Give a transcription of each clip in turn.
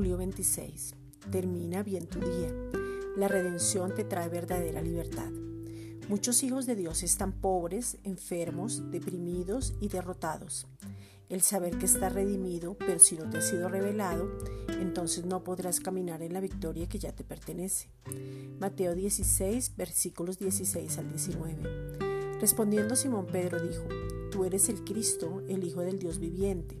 26. Termina bien tu día. La redención te trae verdadera libertad. Muchos hijos de Dios están pobres, enfermos, deprimidos y derrotados. El saber que está redimido, pero si no te ha sido revelado, entonces no podrás caminar en la victoria que ya te pertenece. Mateo 16, versículos 16 al 19. Respondiendo Simón Pedro dijo, Tú eres el Cristo, el Hijo del Dios viviente.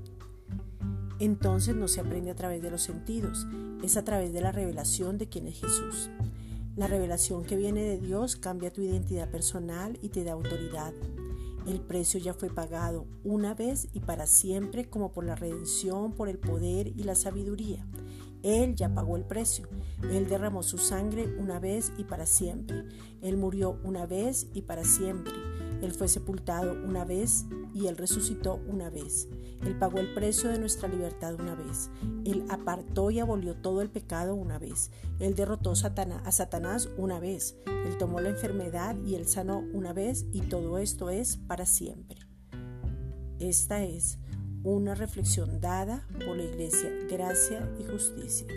Entonces no se aprende a través de los sentidos, es a través de la revelación de quién es Jesús. La revelación que viene de Dios cambia tu identidad personal y te da autoridad. El precio ya fue pagado una vez y para siempre como por la redención, por el poder y la sabiduría. Él ya pagó el precio. Él derramó su sangre una vez y para siempre. Él murió una vez y para siempre. Él fue sepultado una vez y Él resucitó una vez. Él pagó el precio de nuestra libertad una vez. Él apartó y abolió todo el pecado una vez. Él derrotó a Satanás una vez. Él tomó la enfermedad y Él sanó una vez y todo esto es para siempre. Esta es una reflexión dada por la Iglesia Gracia y Justicia.